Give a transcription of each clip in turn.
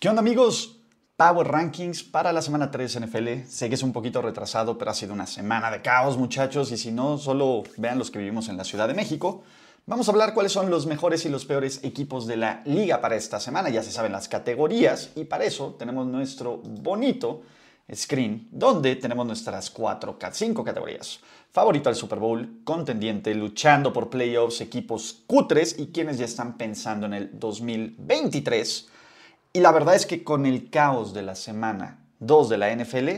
¿Qué onda amigos? Power Rankings para la semana 3 NFL. Sé que es un poquito retrasado, pero ha sido una semana de caos muchachos y si no, solo vean los que vivimos en la Ciudad de México. Vamos a hablar cuáles son los mejores y los peores equipos de la liga para esta semana. Ya se saben las categorías y para eso tenemos nuestro bonito screen donde tenemos nuestras cuatro, cinco categorías. Favorito al Super Bowl, contendiente, luchando por playoffs, equipos cutres y quienes ya están pensando en el 2023 y la verdad es que con el caos de la semana 2 de la NFL,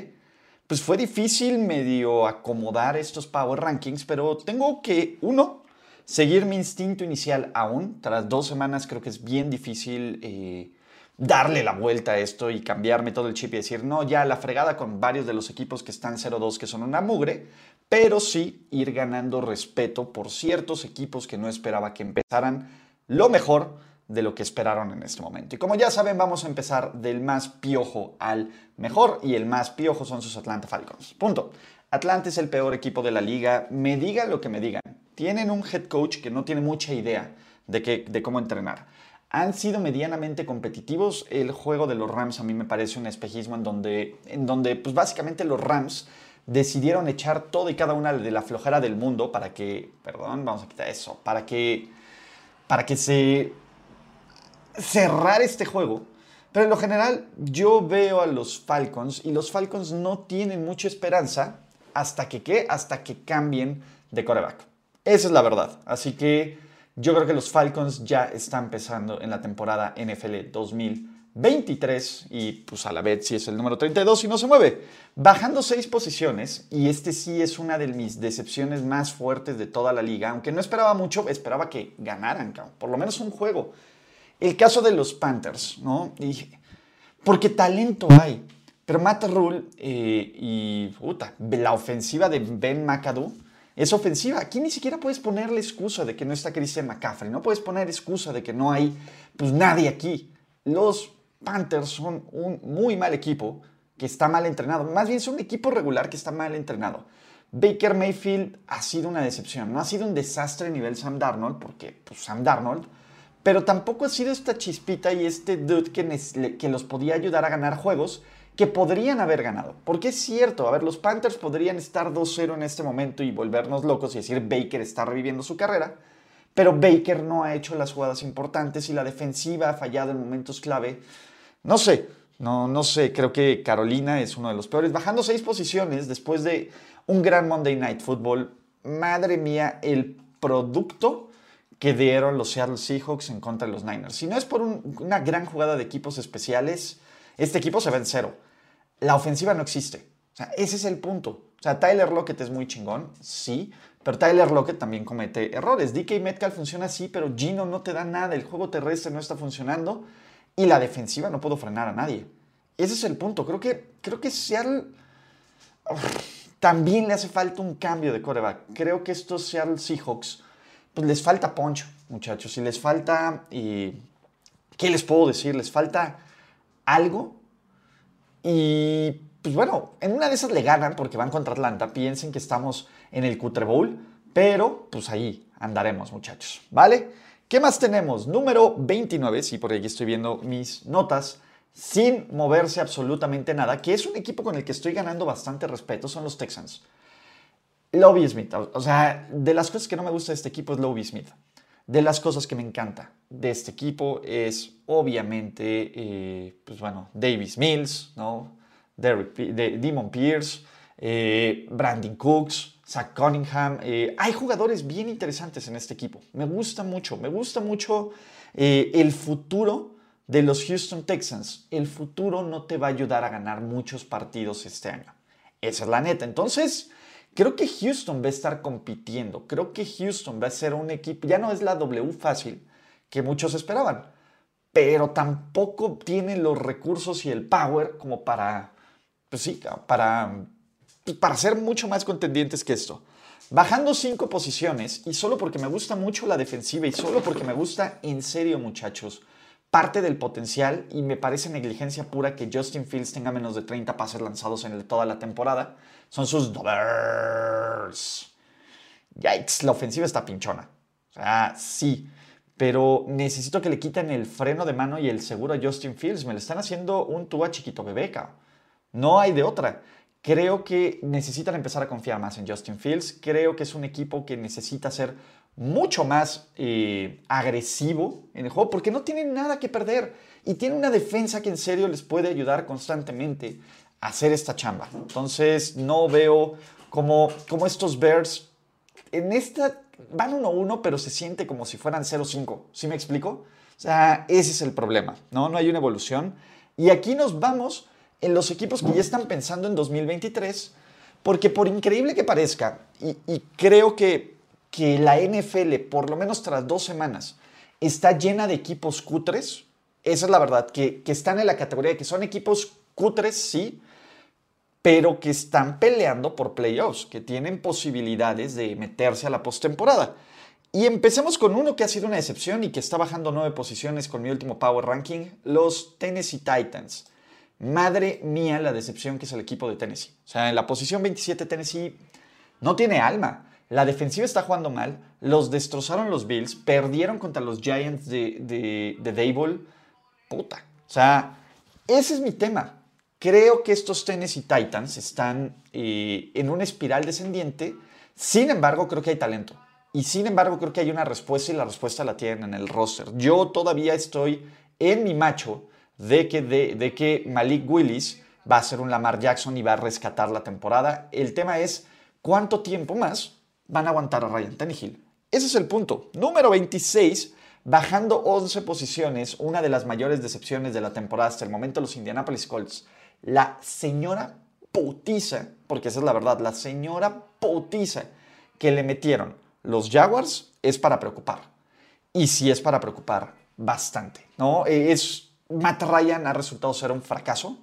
pues fue difícil medio acomodar estos Power Rankings, pero tengo que, uno, seguir mi instinto inicial aún. Tras dos semanas creo que es bien difícil eh, darle la vuelta a esto y cambiarme todo el chip y decir, no, ya la fregada con varios de los equipos que están 0-2 que son una mugre, pero sí ir ganando respeto por ciertos equipos que no esperaba que empezaran lo mejor de lo que esperaron en este momento. Y como ya saben, vamos a empezar del más piojo al mejor y el más piojo son sus Atlanta Falcons. Punto. Atlanta es el peor equipo de la liga, me digan lo que me digan. Tienen un head coach que no tiene mucha idea de, de cómo entrenar. Han sido medianamente competitivos. El juego de los Rams a mí me parece un espejismo en donde, en donde pues básicamente los Rams decidieron echar todo y cada una de la flojera del mundo para que, perdón, vamos a quitar eso, para que, para que se cerrar este juego. Pero en lo general yo veo a los Falcons y los Falcons no tienen mucha esperanza hasta que ¿qué? Hasta que cambien de coreback. Esa es la verdad. Así que yo creo que los Falcons ya están empezando en la temporada NFL 2023 y pues a la vez si es el número 32 y no se mueve. Bajando seis posiciones y este sí es una de mis decepciones más fuertes de toda la liga. Aunque no esperaba mucho, esperaba que ganaran, por lo menos un juego. El caso de los Panthers, ¿no? porque talento hay. Pero Matt Rule eh, y puta, la ofensiva de Ben McAdoo es ofensiva. Aquí ni siquiera puedes ponerle excusa de que no está Christian McCaffrey. No puedes poner excusa de que no hay pues, nadie aquí. Los Panthers son un muy mal equipo que está mal entrenado. Más bien es un equipo regular que está mal entrenado. Baker Mayfield ha sido una decepción. No ha sido un desastre a nivel Sam Darnold, porque pues, Sam Darnold pero tampoco ha sido esta chispita y este dude que, los podía ayudar a ganar juegos que podrían haber ganado. Porque es cierto, a ver, los Panthers podrían estar 2-0 en este momento y volvernos locos y decir Baker está reviviendo su carrera, pero Baker no ha hecho las jugadas importantes y la defensiva ha fallado en momentos clave. No sé, no, no sé, creo que Carolina es uno de los peores, bajando seis posiciones después de un gran Monday Night Football. Madre mía, el producto que dieron los Seattle Seahawks en contra de los Niners. Si no es por una gran jugada de equipos especiales, este equipo se ve en cero. La ofensiva no existe. O sea, ese es el punto. O sea, Tyler Lockett es muy chingón, sí, pero Tyler Lockett también comete errores. DK Metcalf funciona así, pero Gino no te da nada. El juego terrestre no está funcionando y la defensiva no puedo frenar a nadie. Ese es el punto. Creo que, creo que Seattle también le hace falta un cambio de coreback. Creo que estos Seattle Seahawks pues les falta poncho, muchachos, y les falta, y, ¿qué les puedo decir? Les falta algo y pues bueno, en una de esas le ganan porque van contra Atlanta, piensen que estamos en el Cutre Bowl, pero pues ahí andaremos, muchachos, ¿vale? ¿Qué más tenemos? Número 29, sí, por aquí estoy viendo mis notas, sin moverse absolutamente nada, que es un equipo con el que estoy ganando bastante respeto, son los Texans. Lobby Smith. O sea, de las cosas que no me gusta de este equipo es Lobby Smith. De las cosas que me encanta de este equipo es obviamente, eh, pues bueno, Davis Mills, ¿no? Derek, de, Demon Pierce, eh, Brandon Cooks, Zach Cunningham. Eh, hay jugadores bien interesantes en este equipo. Me gusta mucho, me gusta mucho el futuro de los Houston Texans. El futuro no te va a ayudar a ganar muchos partidos este año. Esa es la neta. Entonces, Creo que Houston va a estar compitiendo. Creo que Houston va a ser un equipo, ya no es la W fácil que muchos esperaban. pero tampoco tiene los recursos y el power como para, pues sí, para, para ser mucho más contendientes que esto. Bajando cinco posiciones y solo porque me gusta mucho la defensiva y solo porque me gusta en serio muchachos, parte del potencial y me parece negligencia pura que Justin Fields tenga menos de 30 pases lanzados en toda la temporada, son sus Dodgers. Yikes, la ofensiva está pinchona. Sea, sí, pero necesito que le quiten el freno de mano y el seguro a Justin Fields. Me le están haciendo un tuba chiquito bebeca. No hay de otra. Creo que necesitan empezar a confiar más en Justin Fields. Creo que es un equipo que necesita ser mucho más eh, agresivo en el juego porque no tiene nada que perder y tiene una defensa que en serio les puede ayudar constantemente a hacer esta chamba. Entonces no veo como, como estos Bears en esta van 1-1 pero se siente como si fueran 0-5. ¿Sí me explico? O sea, ese es el problema, ¿no? No hay una evolución. Y aquí nos vamos en los equipos que ya están pensando en 2023, porque por increíble que parezca, y, creo que, que la NFL, por lo menos tras dos semanas, está llena de equipos cutres, esa es la verdad, que, que están en la categoría de que son equipos cutres, sí, pero que están peleando por playoffs, que tienen posibilidades de meterse a la postemporada. Y empecemos con uno que ha sido una excepción y que está bajando nueve posiciones con mi último Power Ranking, los Tennessee Titans. Madre mía la decepción que es el equipo de Tennessee. O sea, en la posición 27 Tennessee no tiene alma. La defensiva está jugando mal. Los destrozaron los Bills. Perdieron contra los Giants de, de, de Dable. Puta. O sea, ese es mi tema. Creo que estos Tennessee Titans están eh, en una espiral descendiente. Sin embargo, creo que hay talento. Y sin embargo, creo que hay una respuesta y la respuesta la tienen en el roster. Yo todavía estoy en mi macho de que, de, que Malik Willis va a ser un Lamar Jackson y va a rescatar la temporada. El tema es cuánto tiempo más van a aguantar a Ryan Tannehill. Ese es el punto. Número 26, bajando 11 posiciones, una de las mayores decepciones de la temporada hasta el momento, los Indianapolis Colts. La señora putiza, porque esa es la verdad, la señora putiza que le metieron los Jaguars es para preocupar. Y sí es para preocupar bastante, ¿no? Es Matt Ryan ha resultado ser un fracaso.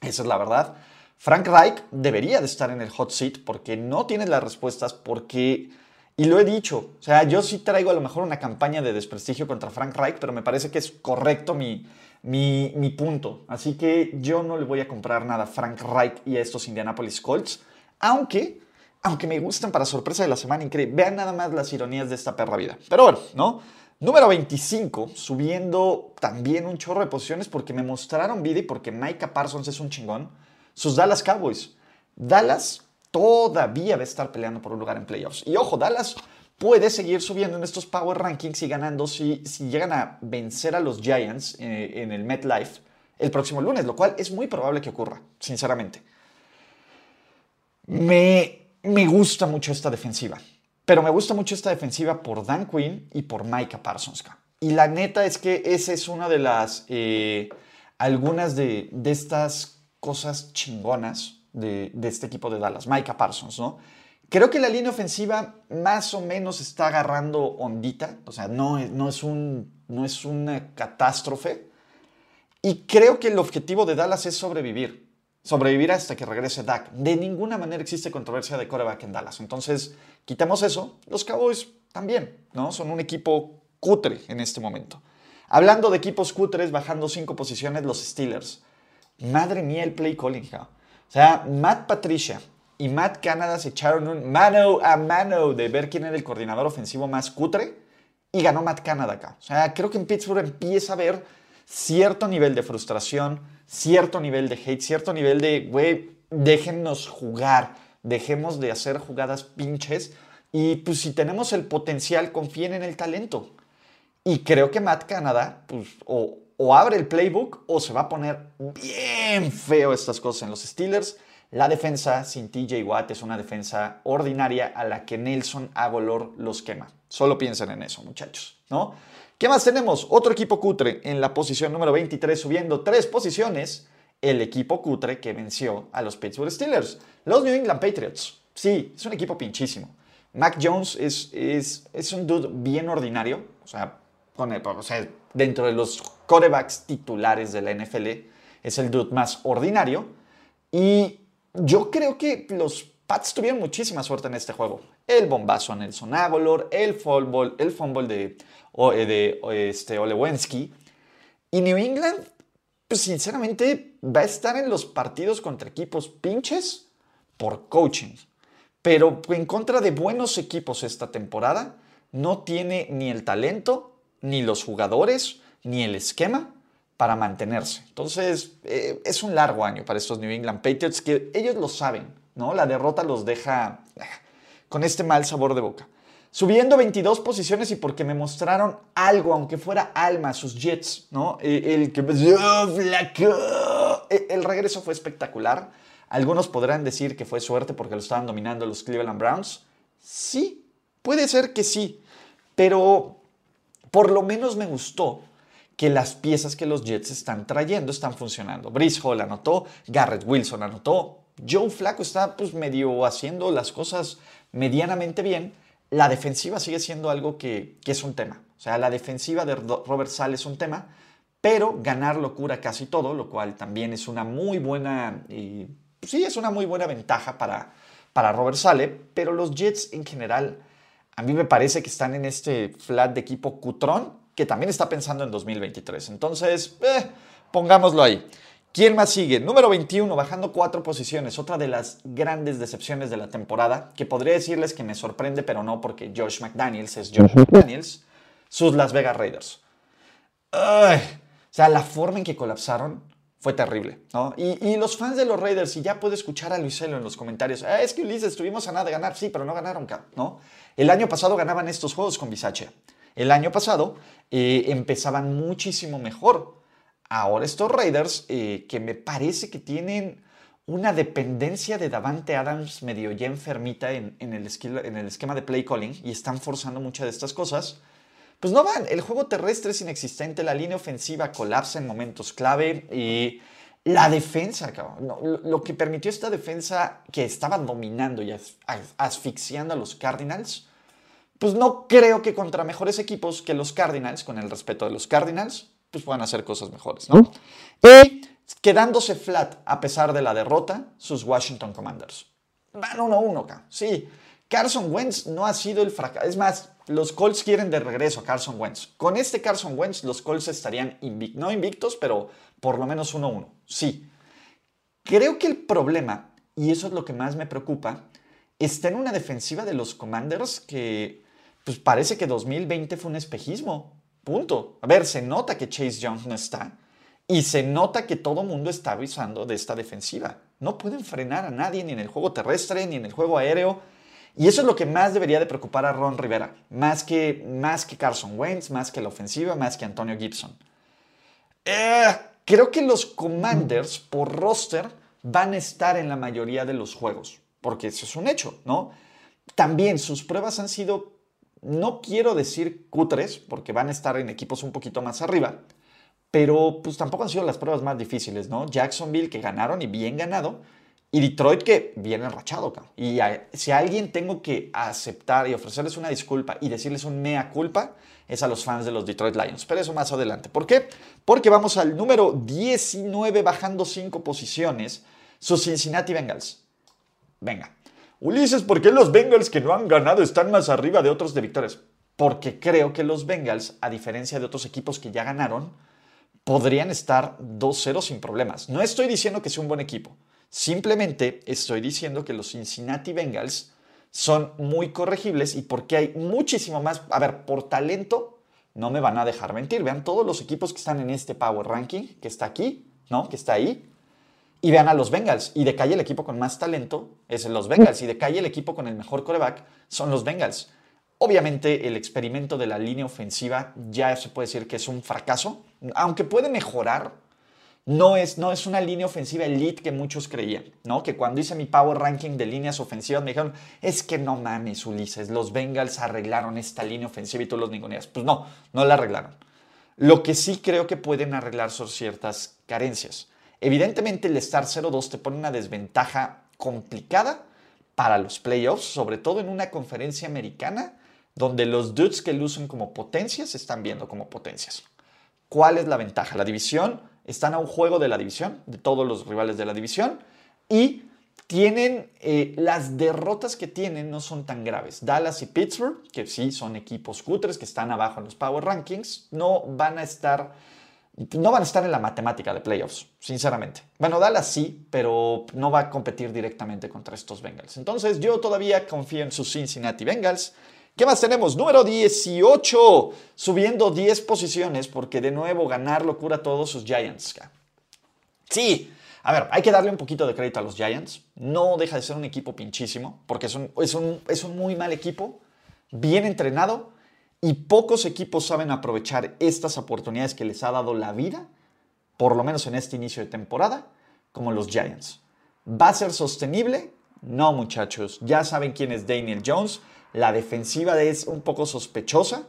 Esa es la verdad. Frank Reich debería de estar en el hot seat porque no tiene las respuestas, porque, y lo he dicho, o sea, yo sí traigo a lo mejor una campaña de desprestigio contra Frank Reich, pero me parece que es correcto mi, mi, mi punto. Así que yo no le voy a comprar nada a Frank Reich y a estos Indianapolis Colts, aunque, aunque me gustan para sorpresa de la semana increíble. Vean nada más las ironías de esta perra vida. Pero bueno, ¿no? Número 25, subiendo también un chorro de posiciones porque me mostraron vida y porque Micah Parsons es un chingón. Sus Dallas Cowboys. Dallas todavía va a estar peleando por un lugar en playoffs. Y ojo, Dallas puede seguir subiendo en estos Power Rankings y ganando si, si llegan a vencer a los Giants eh, en el MetLife el próximo lunes, lo cual es muy probable que ocurra, sinceramente. Me, me gusta mucho esta defensiva. Pero me gusta mucho esta defensiva por Dan Quinn y por Micah Parsons. Y la neta es que esa es una de las, eh, algunas de, estas cosas chingonas de, este equipo de Dallas, Micah Parsons, ¿no? Creo que la línea ofensiva más o menos está agarrando ondita, o sea, no, no, es, un, no es una catástrofe. Y creo que el objetivo de Dallas es sobrevivir sobrevivir hasta que regrese Dak. De ninguna manera existe controversia de coreback en Dallas. Entonces, quitamos eso. Los Cowboys también, ¿no? Son un equipo cutre en este momento. Hablando de equipos cutres, bajando cinco posiciones, los Steelers. Madre mía, el play calling. O sea, Matt Patricia y Matt Canada se echaron un mano a mano de ver quién era el coordinador ofensivo más cutre y ganó Matt Canada acá. O sea, creo que en Pittsburgh empieza a ver cierto nivel de frustración, cierto nivel de hate, cierto nivel de, güey, déjennos jugar, dejemos de hacer jugadas pinches y pues si tenemos el potencial, confíen en el talento. Y creo que Matt Canada, pues, o, o abre el playbook o se va a poner bien feo estas cosas en los Steelers. La defensa sin TJ Watt es una defensa ordinaria a la que Nelson Agolor los quema. Solo piensen en eso, muchachos, ¿no? ¿Qué más tenemos? Otro equipo cutre en la posición número 23, subiendo tres posiciones. El equipo cutre que venció a los Pittsburgh Steelers, los New England Patriots. Sí, es un equipo pinchísimo. Mac Jones es, es, es un dude bien ordinario, o sea, o sea, dentro de los corebacks titulares de la NFL, es el dude más ordinario. Y yo creo que los Pats tuvieron muchísima suerte en este juego. El bombazo a Nelson Aguilar, el fumble, el fumble de, de este, Olewensky. Y New England, pues sinceramente, va a estar en los partidos contra equipos pinches por coaching. Pero en contra de buenos equipos esta temporada, no tiene ni el talento, ni los jugadores, ni el esquema para mantenerse. Entonces, eh, es un largo año para estos New England Patriots que ellos lo saben, ¿no? La derrota los deja ah, con este mal sabor de boca. Subiendo 22 posiciones y porque me mostraron algo, aunque fuera alma, sus Jets, ¿no? Eh, el que eh, El regreso fue espectacular. Algunos podrán decir que fue suerte porque lo estaban dominando los Cleveland Browns. Sí, puede ser que sí, pero por lo menos me gustó que las piezas que los Jets están trayendo están funcionando. Brice Hall anotó, Garrett Wilson anotó, Joe Flacco está pues medio haciendo las cosas medianamente bien. La defensiva sigue siendo algo que, es un tema. O sea, la defensiva de Robert Sale es un tema, pero ganar lo cura casi todo, lo cual también es una muy buena, y, sí, es una muy buena ventaja para, para Robert Sale, pero los Jets en general, a mí me parece que están en este flat de equipo cutrón que también está pensando en 2023. Entonces, eh, pongámoslo ahí. ¿Quién más sigue? Número 21, bajando cuatro posiciones. Otra de las grandes decepciones de la temporada, que podría decirles que me sorprende, pero no porque Josh McDaniels es Josh McDaniels, sus Las Vegas Raiders. o sea, la forma en que colapsaron fue terrible, ¿no? Y, los fans de los Raiders, y ya puedo escuchar a Luiselo en los comentarios, ah, es que Ulises, estuvimos a nada de ganar, sí, pero no ganaron, ¿no? El año pasado ganaban estos juegos con Bisache. El año pasado eh, empezaban muchísimo mejor. Ahora estos Raiders, eh, que me parece que tienen una dependencia de Davante Adams medio ya enfermita en, el en, el esquema de play calling y están forzando muchas de estas cosas, pues no van. El juego terrestre es inexistente, la línea ofensiva colapsa en momentos clave y la defensa, lo, que permitió esta defensa que estaba dominando y asfixiando a los Cardinals, pues no creo que contra mejores equipos que los Cardinals, con el respeto de los Cardinals, pues puedan hacer cosas mejores, ¿no? Y quedándose flat a pesar de la derrota, sus Washington Commanders. Van 1-1 acá, sí. Carson Wentz no ha sido el fracaso. Es más, los Colts quieren de regreso a Carson Wentz. Con este Carson Wentz, los Colts estarían no invictos, pero por lo menos 1-1. Sí. Creo que el problema, y eso es lo que más me preocupa, está en una defensiva de los Commanders que pues parece que 2020 fue un espejismo. Punto. A ver, se nota que Chase Young no está y se nota que todo mundo está avisando de esta defensiva. No pueden frenar a nadie ni en el juego terrestre ni en el juego aéreo. Y eso es lo que más debería de preocupar a Ron Rivera, más que, más que Carson Wentz, más que la ofensiva, más que Antonio Gibson. Eh, creo que los Commanders por roster van a estar en la mayoría de los juegos, porque eso es un hecho, ¿no? También sus pruebas han sido no quiero decir cutres, porque van a estar en equipos un poquito más arriba, pero pues tampoco han sido las pruebas más difíciles, ¿no? Jacksonville que ganaron y bien ganado, y Detroit que viene enrachado, Y si a alguien tengo que aceptar y ofrecerles una disculpa y decirles un mea culpa, es a los fans de los Detroit Lions. Pero eso más adelante. ¿Por qué? Porque vamos al número 19 bajando 5 posiciones, sus Cincinnati Bengals. Venga, Ulises, ¿por qué los Bengals que no han ganado están más arriba de otros de victorias? Porque creo que los Bengals, a diferencia de otros equipos que ya ganaron, podrían estar 2-0 sin problemas. No estoy diciendo que sea un buen equipo. Simplemente estoy diciendo que los Cincinnati Bengals son muy corregibles y porque hay muchísimo más. A ver, por talento, no me van a dejar mentir. Vean todos los equipos que están en este Power Ranking, que está aquí, ¿no? Que está ahí. Y vean a los Bengals. Y de calle el equipo con más talento es los Bengals. Y de calle el equipo con el mejor coreback son los Bengals. Obviamente el experimento de la línea ofensiva ya se puede decir que es un fracaso. Aunque puede mejorar, no es, no es una línea ofensiva elite que muchos creían. ¿no? Que cuando hice mi power ranking de líneas ofensivas me dijeron, es que no mames Ulises, los Bengals arreglaron esta línea ofensiva y tú los ninguneas. Pues no, no la arreglaron. Lo que sí creo que pueden arreglar son ciertas carencias. Evidentemente el estar 0-2 te pone una desventaja complicada para los playoffs, sobre todo en una conferencia americana donde los dudes que lucen como potencias se están viendo como potencias. ¿Cuál es la ventaja? La división, están a un juego de la división, de todos los rivales de la división, y tienen, eh, las derrotas que tienen no son tan graves. Dallas y Pittsburgh, que sí son equipos cutres, que están abajo en los Power Rankings, no van a estar, no van a estar en la matemática de playoffs, sinceramente. Bueno, Dallas sí, pero no va a competir directamente contra estos Bengals. Entonces yo todavía confío en sus Cincinnati Bengals. ¿Qué más tenemos? Número 18, subiendo 10 posiciones porque de nuevo ganar locura a todos sus Giants. Sí, a ver, hay que darle un poquito de crédito a los Giants. No deja de ser un equipo pinchísimo, porque es un, es un, es un muy mal equipo, bien entrenado, y pocos equipos saben aprovechar estas oportunidades que les ha dado la vida, por lo menos en este inicio de temporada, como los Giants. ¿Va a ser sostenible? No, muchachos. Ya saben quién es Daniel Jones. La defensiva es un poco sospechosa.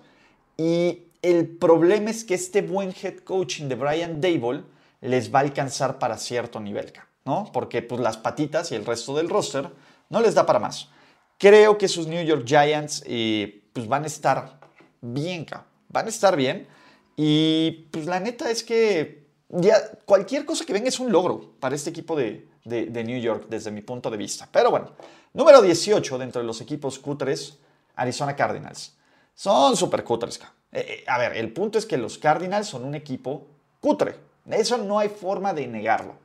Y el problema es que este buen head coaching de Brian Dable les va a alcanzar para cierto nivel, ¿no? Porque pues las patitas y el resto del roster no les da para más. Creo que sus New York Giants eh, pues van a estar bien, van a estar bien. Y pues la neta es que ya cualquier cosa que venga es un logro para este equipo de, New York desde mi punto de vista. Pero bueno, número 18 dentro de los equipos cutres, Arizona Cardinals. Son super cutres. Eh, eh, a ver, el punto es que los Cardinals son un equipo cutre. Eso no hay forma de negarlo.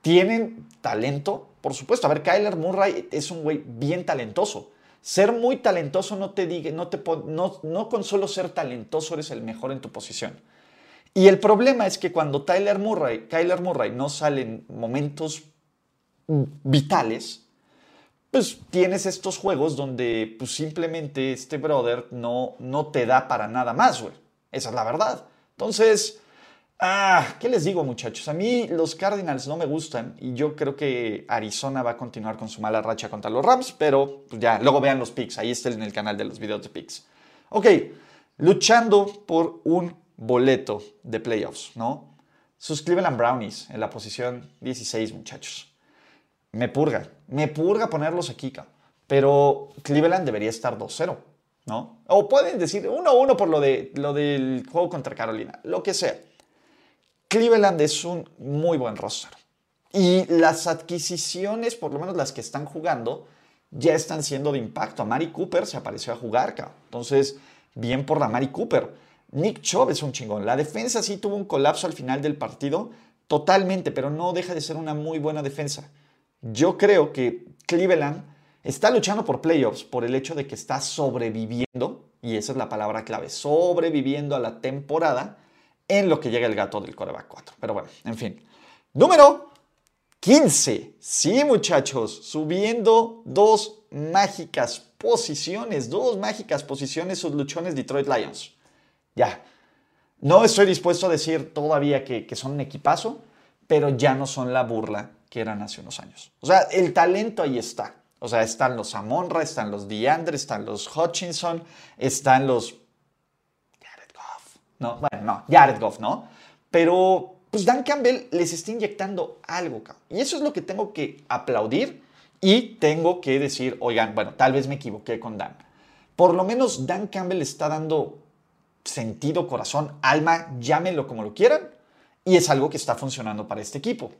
Tienen talento, por supuesto. A ver, Kyler Murray es un güey bien talentoso. Ser muy talentoso no te diga, no, te, no, no con solo ser talentoso eres el mejor en tu posición. Y el problema es que cuando Tyler Murray, Kyler Murray no sale en momentos vitales, pues tienes estos juegos donde pues simplemente este brother no, no te da para nada más, güey. Esa es la verdad. Entonces, Ah, ¿qué les digo muchachos? A mí los Cardinals no me gustan y yo creo que Arizona va a continuar con su mala racha contra los Rams, pero pues ya, luego vean los picks, ahí está en el canal de los videos de picks. Ok, luchando por un boleto de playoffs, ¿no? Sus Cleveland Brownies en la posición 16, muchachos. Me purga, me purga ponerlos aquí, pero Cleveland debería estar 2-0, ¿no? O pueden decir 1-1 por lo, de, lo del juego contra Carolina, lo que sea. Cleveland es un muy buen roster. Y las adquisiciones, por lo menos las que están jugando, ya están siendo de impacto. Mari Cooper se apareció a jugar, Entonces, bien por la Mari Cooper. Nick Chubb es un chingón. La defensa sí tuvo un colapso al final del partido, totalmente, pero no deja de ser una muy buena defensa. Yo creo que Cleveland está luchando por playoffs por el hecho de que está sobreviviendo, y esa es la palabra clave, sobreviviendo a la temporada en lo que llega el gato del coreback 4. Pero bueno, en fin. Número 15. Sí, muchachos, subiendo dos mágicas posiciones, dos mágicas posiciones sus luchones Detroit Lions. Ya. No estoy dispuesto a decir todavía que, que son un equipazo, pero ya no son la burla que eran hace unos años. O sea, el talento ahí está. O sea, están los Amonra, están los DeAndre, están los Hutchinson, están los no, bueno, no, Jared Goff, ¿no? Pero pues Dan Campbell les está inyectando algo, y eso es lo que tengo que aplaudir y tengo que decir, oigan, bueno, tal vez me equivoqué con Dan. Por lo menos Dan Campbell está dando sentido, corazón, alma, llámenlo como lo quieran, y es algo que está funcionando para este equipo.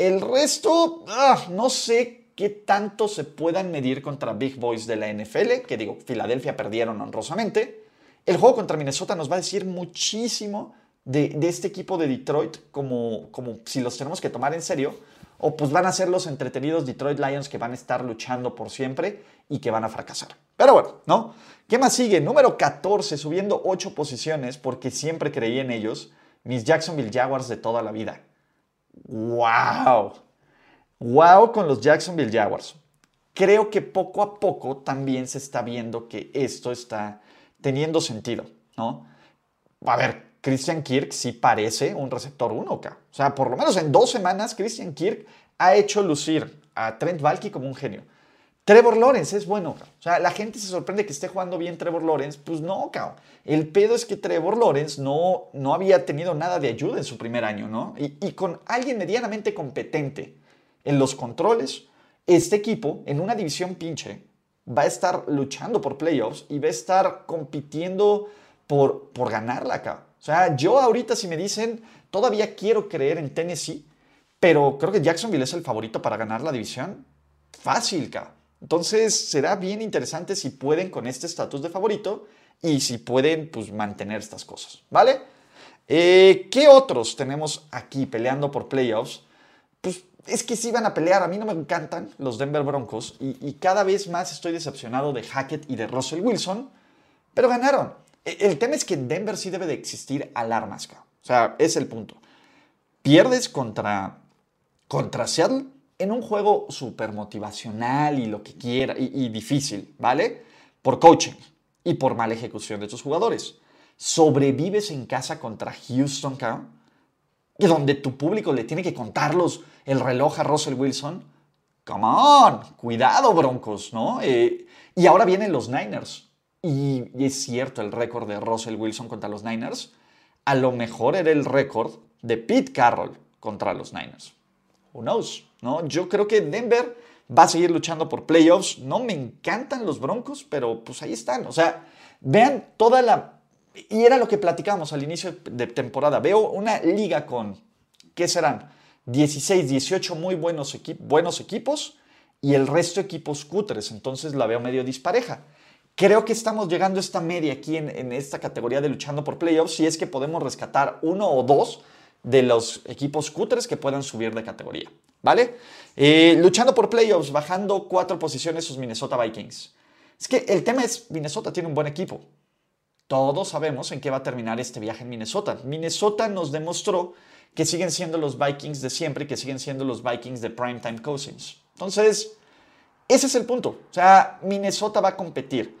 El resto, ah, no sé qué tanto se puedan medir contra Big Boys de la NFL, que digo, Filadelfia perdieron honrosamente, el juego contra Minnesota nos va a decir muchísimo de, este equipo de Detroit, como, como si los tenemos que tomar en serio, o pues van a ser los entretenidos Detroit Lions que van a estar luchando por siempre y que van a fracasar. Pero bueno, ¿no? ¿Qué más sigue? Número 14, subiendo 8 posiciones porque siempre creí en ellos, mis Jacksonville Jaguars de toda la vida. ¡Wow! ¡Wow con los Jacksonville Jaguars! Creo que poco a poco también se está viendo que esto está teniendo sentido, ¿no? A ver, Christian Kirk sí parece un receptor 1, O sea, por lo menos en dos semanas, Christian Kirk ha hecho lucir a Trent Valky como un genio. Trevor Lawrence es bueno, O sea, la gente se sorprende que esté jugando bien Trevor Lawrence. Pues no, cabrón. El pedo es que Trevor Lawrence no, no había tenido nada de ayuda en su primer año, ¿no? Y, y con alguien medianamente competente en los controles, este equipo, en una división pinche, va a estar luchando por playoffs y va a estar compitiendo por, por ganarla acá. O sea, yo ahorita si me dicen, todavía quiero creer en Tennessee, pero creo que Jacksonville es el favorito para ganar la división. Fácil, acá. Entonces será bien interesante si pueden con este estatus de favorito y si pueden pues, mantener estas cosas, ¿vale? Eh, ¿Qué otros tenemos aquí peleando por playoffs? Pues es que sí van a pelear. A mí no me encantan los Denver Broncos y, cada vez más estoy decepcionado de Hackett y de Russell Wilson, pero ganaron. E, el tema es que en Denver sí debe de existir alarmas. O sea, es el punto. Pierdes contra, contra Seattle en un juego súper motivacional y lo que quiera, y, difícil, ¿vale? Por coaching y por mala ejecución de tus jugadores. Sobrevives en casa contra Houston, y donde tu público le tiene que contarlos el reloj a Russell Wilson. Come on, cuidado, Broncos, ¿no? Eh, y ahora vienen los Niners. Y es cierto el récord de Russell Wilson contra los Niners. A lo mejor era el récord de Pete Carroll contra los Niners. Who knows? ¿no? Yo creo que Denver va a seguir luchando por playoffs. No me encantan los Broncos, pero pues ahí están. O sea, vean toda la... Y era lo que platicamos al inicio de temporada. Veo una liga con, ¿qué serán? 16, 18 muy buenos, equipos y el resto equipos cutres. Entonces la veo medio dispareja. Creo que estamos llegando a esta media aquí en esta categoría de luchando por playoffs si es que podemos rescatar uno o dos de los equipos cutres que puedan subir de categoría. ¿Vale? Eh, luchando por playoffs, bajando cuatro posiciones sus Minnesota Vikings. Es que el tema es, Minnesota tiene un buen equipo. Todos sabemos en qué va a terminar este viaje en Minnesota. Minnesota nos demostró que siguen siendo los Vikings de siempre y que siguen siendo los Vikings de Primetime Cousins. Entonces, ese es el punto. O sea, Minnesota va a competir.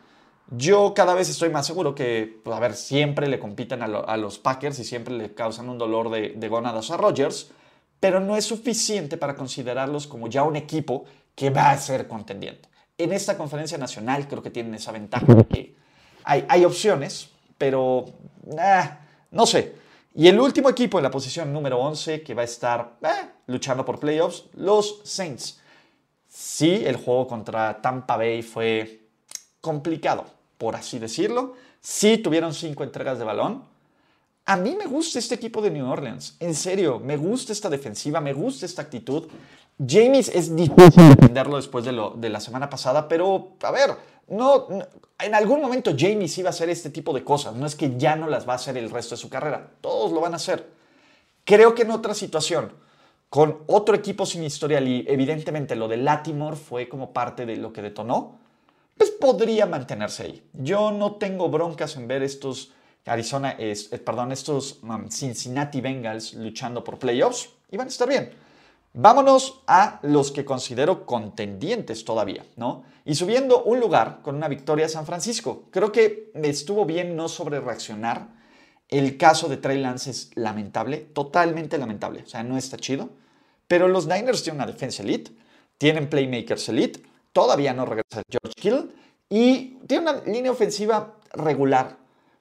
Yo cada vez estoy más seguro que, pues, a ver, siempre le compiten a, los Packers y siempre le causan un dolor de, de gónadas a Rodgers pero no es suficiente para considerarlos como ya un equipo que va a ser contendiente. En esta conferencia nacional creo que tienen esa ventaja de que hay, opciones, pero ah, no sé. Y el último equipo en la posición número 11 que va a estar eh, luchando por playoffs, los Saints. Sí, el juego contra Tampa Bay fue complicado, por así decirlo. Sí tuvieron cinco entregas de balón, a mí me gusta este equipo de New Orleans. En serio, me gusta esta defensiva, me gusta esta actitud. James es difícil defenderlo después de, lo, de la semana pasada, pero a ver, no, en algún momento James iba a hacer este tipo de cosas. No es que ya no las va a hacer el resto de su carrera. Todos lo van a hacer. Creo que en otra situación, con otro equipo sin historial y evidentemente lo de Latimore fue como parte de lo que detonó, pues podría mantenerse ahí. Yo no tengo broncas en ver estos Arizona, eh, perdón, estos um, Cincinnati Bengals luchando por playoffs y van a estar bien. Vámonos a los que considero contendientes todavía, ¿no? Y subiendo un lugar con una victoria San Francisco. Creo que estuvo bien no sobre reaccionar. El caso de Trey Lance es lamentable, totalmente lamentable. O sea, no está chido. Pero los Niners tienen una defensa elite, tienen playmakers elite, todavía no regresa George Hill y tienen una línea ofensiva regular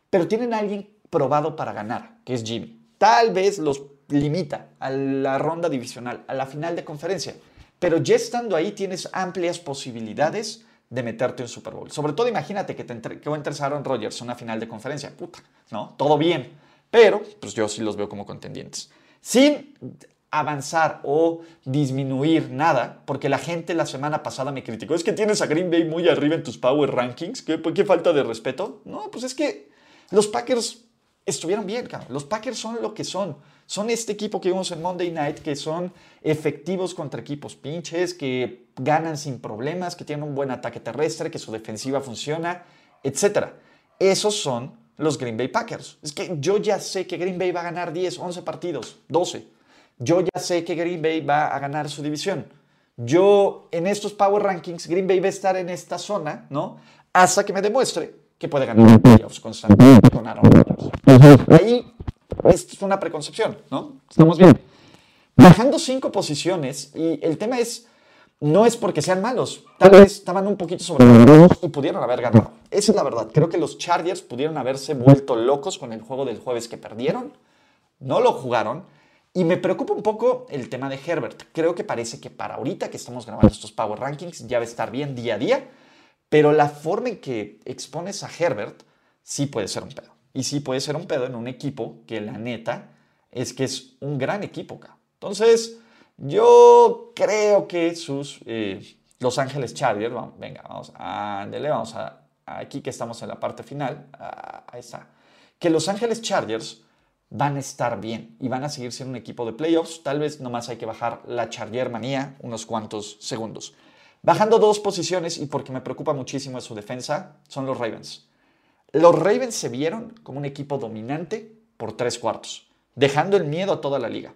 pero tienen a alguien probado para ganar, que es Jimmy. Tal vez los limita a la ronda divisional, a la final de conferencia, pero ya estando ahí tienes amplias posibilidades de meterte en Super Bowl. Sobre todo imagínate que, te entre, Rodgers en una final de conferencia, puta, ¿no? Todo bien, pero pues yo sí los veo como contendientes. Sin avanzar o disminuir nada, porque la gente la semana pasada me criticó, es que tienes a Green Bay muy arriba en tus Power Rankings, ¿qué, falta de respeto? No, pues es que los Packers estuvieron bien, Los Packers son lo que son. Son este equipo que vimos en Monday Night, que son efectivos contra equipos pinches, que ganan sin problemas, que tienen un buen ataque terrestre, que su defensiva funciona, etc. Esos son los Green Bay Packers. Es que yo ya sé que Green Bay va a ganar 10, 11 partidos, 12. Yo ya sé que Green Bay va a ganar su división. Yo en estos Power Rankings, Green Bay va a estar en esta zona, ¿no? Hasta que me demuestre que puede ganar playoffs constantemente con Aaron Rodgers. Ahí es una preconcepción, ¿no? Estamos bien. Bajando cinco posiciones, y el tema es, no es porque sean malos, tal vez estaban un poquito sobrevalorados y pudieron haber ganado. Esa es la verdad. Creo que los Chargers pudieron haberse vuelto locos con el juego del jueves que perdieron, no lo jugaron, y me preocupa un poco el tema de Herbert. Creo que parece que para ahorita que estamos grabando estos Power Rankings ya va a estar bien día a día, Pero la forma en que expones a Herbert sí puede ser un pedo. Y sí puede ser un pedo en un equipo que la neta es que es un gran equipo. Entonces, yo creo que sus eh, Los Ángeles Chargers, venga, vamos, ándele, vamos a, aquí que estamos en la parte final, ah, ahí está, que Los Ángeles Chargers van a estar bien y van a seguir siendo un equipo de playoffs. Tal vez nomás hay que bajar la Charger manía unos cuantos segundos. Bajando dos posiciones y porque me preocupa muchísimo su defensa, son los Ravens. Los Ravens se vieron como un equipo dominante por tres cuartos, dejando el miedo a toda la liga.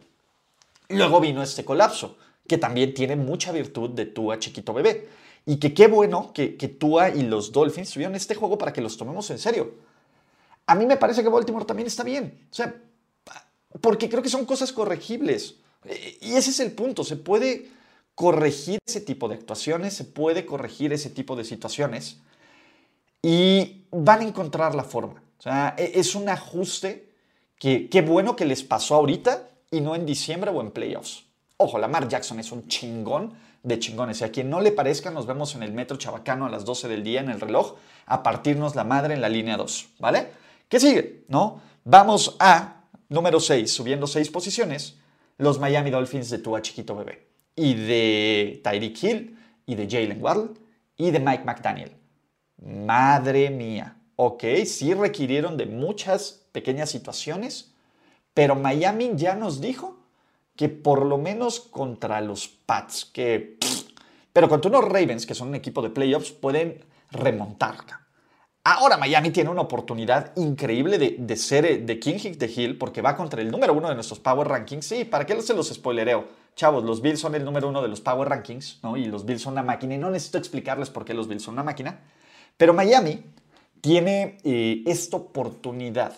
Luego vino este colapso, que también tiene mucha virtud de Tua chiquito bebé. Y que qué bueno que, que Tua y los Dolphins tuvieron este juego para que los tomemos en serio. A mí me parece que Baltimore también está bien. O sea, porque creo que son cosas corregibles. Y ese es el punto. Se puede corregir ese tipo de actuaciones, se puede corregir ese tipo de situaciones y van a encontrar la forma. O sea, e, es un ajuste que qué bueno que les pasó ahorita y no en diciembre o en playoffs. Ojo, Lamar Jackson es un chingón de chingones. Y a quien no le parezca, nos vemos en el Metro Chabacano a las 12 del día en el reloj a partirnos la madre en la línea 2, ¿vale? ¿Qué sigue? ¿No? Vamos a número 6, subiendo 6 posiciones, los Miami Dolphins de Tua Chiquito Bebé. Y de Tyreek Hill, y de Jalen Waddle, y de Mike McDaniel. Madre mía. Ok, sí requirieron de muchas pequeñas situaciones, pero Miami ya nos dijo que por lo menos contra los Pats, que... pero contra unos Ravens, que son un equipo de playoffs, pueden remontar. Ahora Miami tiene una oportunidad increíble de, ser eh, de King Hick de Hill porque va contra el número uno de nuestros Power Rankings. Sí, ¿para qué se los spoilereo? Chavos, los Bills son el número uno de los Power Rankings, ¿no? Y los Bills son una máquina y no necesito explicarles por qué los Bills son una máquina. Pero Miami tiene eh, esta oportunidad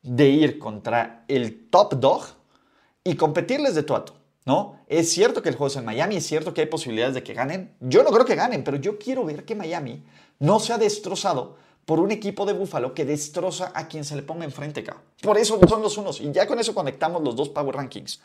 de ir contra el top dog y competirles de tu ¿no? Es cierto que el juego es en Miami, es cierto que hay posibilidades de que ganen. Yo no creo que ganen, pero yo quiero ver que Miami no sea destrozado por un equipo de Búfalo que destroza a quien se le ponga enfrente, acá. Por eso son los unos. Y ya con eso conectamos los dos Power Rankings.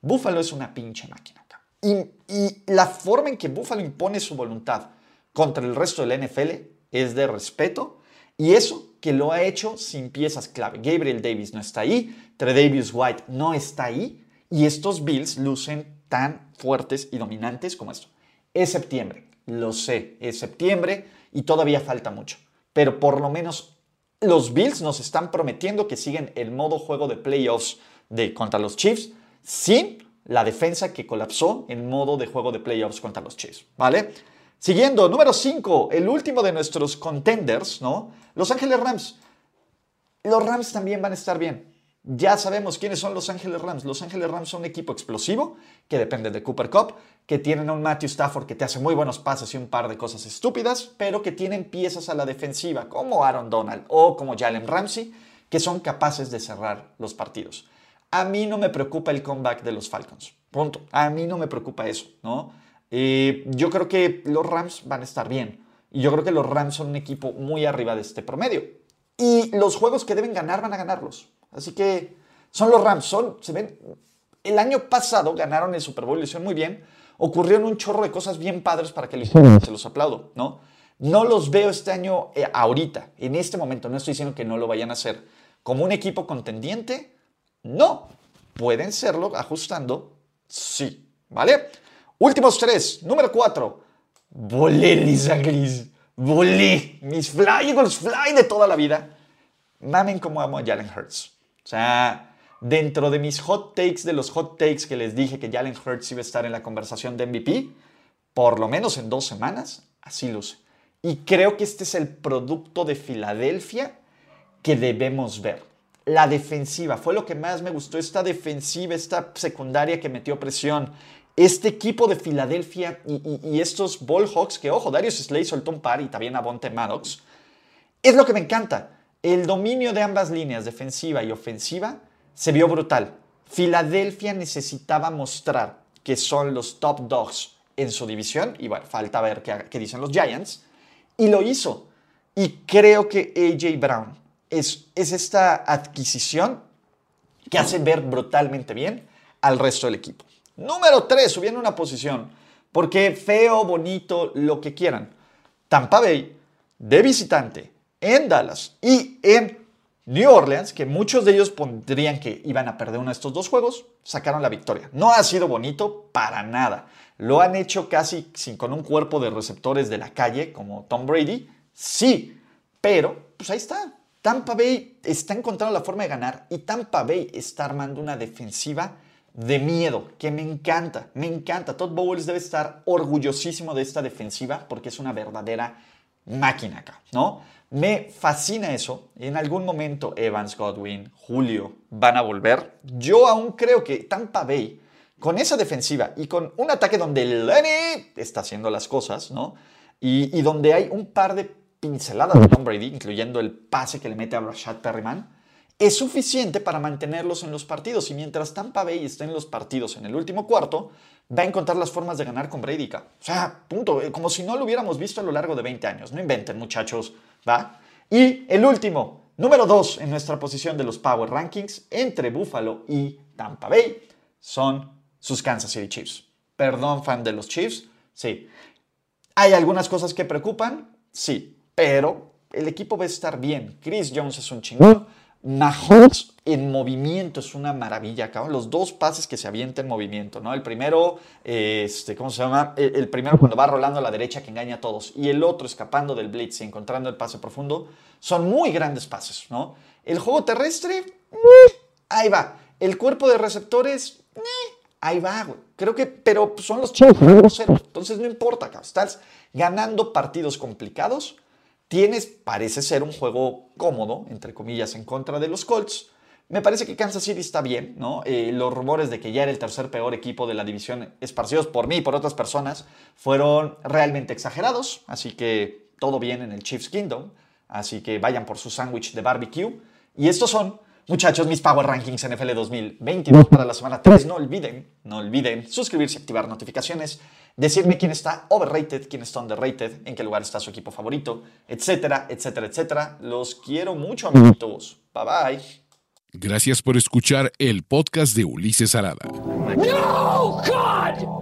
Búfalo es una pinche máquina, acá. Y, y la forma en que Búfalo impone su voluntad contra el resto del NFL es de respeto. Y eso que lo ha hecho sin piezas clave. Gabriel Davis no está ahí, Tredavious White no está ahí y estos Bills lucen tan fuertes y dominantes como esto. Es septiembre, lo sé, es septiembre y todavía falta mucho, pero por lo menos los Bills nos están prometiendo que siguen el modo juego de playoffs de, contra los Chiefs sin la defensa que colapsó en modo de juego de playoffs contra los Chiefs, ¿vale? Siguiendo, número 5, el último de nuestros contenders, ¿no? Los Ángeles Rams. Los Rams también van a estar bien. Ya sabemos quiénes son los Ángeles Rams. Los Ángeles Rams son un equipo explosivo que depende de Cooper Cup, que tienen a un Matthew Stafford que te hace muy buenos pases y un par de cosas estúpidas, pero que tienen piezas a la defensiva como Aaron Donald o como Jalen Ramsey que son capaces de cerrar los partidos. A mí no me preocupa el comeback de los Falcons. Punto. A mí no me preocupa eso, ¿no? Yo creo que los Rams van a estar bien. Y yo creo que los Rams son un equipo muy arriba de este promedio. Y los juegos que deben ganar van a ganarlos. Así que son los Rams. Son, se ven, el año pasado ganaron el Super Bowl, lo hicieron muy bien. Ocurrieron un chorro de cosas bien padres para que lo hicieran. Se los aplaudo, ¿no? No los veo este año, eh, ahorita, en este momento. No estoy diciendo que no lo vayan a hacer. Como un equipo contendiente, no. Pueden serlo ajustando, sí. ¿Vale? Últimos tres. Número cuatro. Volé, Lisa Gris. Volé. Mis Fly Eagles Fly de toda la vida. Mamen como amo a Jalen Hurts. Sea, dentro de mis hot takes, de los hot takes que les dije que Jalen Hurts iba a estar en la conversación de MVP, por lo menos en dos semanas, así luce. Y creo que este es el producto de Filadelfia que debemos ver. La defensiva fue lo que más me gustó. Esta defensiva, esta secundaria que metió presión, este equipo de Filadelfia y, estos Ballhawks, que ojo, Darius Slay soltó un par y también a Bonte Maddox, es lo que me encanta. El dominio de ambas líneas, defensiva y ofensiva, se vio brutal. Filadelfia necesitaba mostrar que son los top dogs en su división, y bueno, falta ver qué, dicen los Giants, y lo hizo. Y creo que AJ Brown es, es esta adquisición que hace ver brutalmente bien al resto del equipo. Número 3, subiendo una posición. Porque feo, bonito, lo que quieran. Tampa Bay de visitante en Dallas y en New Orleans, que muchos de ellos pondrían que iban a perder uno de estos dos juegos, sacaron la victoria. No ha sido bonito para nada. Lo han hecho casi sin, con un cuerpo de receptores de la calle, como Tom Brady. Sí, pero pues ahí está. Tampa Bay está encontrando la forma de ganar y Tampa Bay está armando una defensiva de miedo que me encanta, me encanta. Todd Bowles debe estar orgullosísimo de esta defensiva porque es una verdadera máquina acá, ¿no? Me fascina eso. En algún momento Evans, Godwin, Julio van a volver. Yo aún creo que Tampa Bay, con esa defensiva y con un ataque donde Lenny está haciendo las cosas, ¿no? Y, donde hay un par de pinceladas de Tom Brady, incluyendo el pase que le mete a Rashad Perryman, es suficiente para mantenerlos en los partidos. Y mientras Tampa Bay esté en los partidos en el último cuarto, va a encontrar las formas de ganar con Brady. O sea, punto. Eh, como si no lo hubiéramos visto a lo largo de 20 años. No inventen, muchachos. ¿Va? Y el último, número 2 en nuestra posición de los Power Rankings entre Buffalo y Tampa Bay son sus Kansas City Chiefs. Perdón, fan de los Chiefs. Sí. ¿Hay algunas cosas que preocupan? Sí. Pero el equipo va a estar bien. Chris Jones es un chingón. Mahomes en movimiento es una maravilla, cabrón. Los dos pases que se avientan en movimiento, ¿no? El primero, este, ¿cómo se llama? El, primero cuando va rolando a la derecha que engaña a todos y el otro escapando del blitz y encontrando el pase profundo, son muy grandes pases, ¿no? El juego terrestre, eh, ahí va. El cuerpo de receptores, eh, ahí va, güey. Creo que, pero son los chicos, entonces no importa, cabrón. Estás ganando partidos complicados Tienes, parece ser un juego cómodo, entre comillas, en contra de los Colts. Me parece que Kansas City está bien, ¿no? Eh, los rumores de que ya era el tercer peor equipo de la división, esparcidos por mí y por otras personas, fueron realmente exagerados. Así que todo bien en el Chiefs Kingdom. Así que vayan por su sándwich de barbecue. Y estos son Muchachos, mis Power Rankings NFL 2022 para la semana 3. No olviden, no olviden suscribirse y activar notificaciones. Decirme quién está overrated, quién está underrated, en qué lugar está su equipo favorito, etcétera, etcétera, etcétera. Los quiero mucho, amiguitos. Bye bye. Gracias por escuchar el podcast de Ulises Arada. No, God!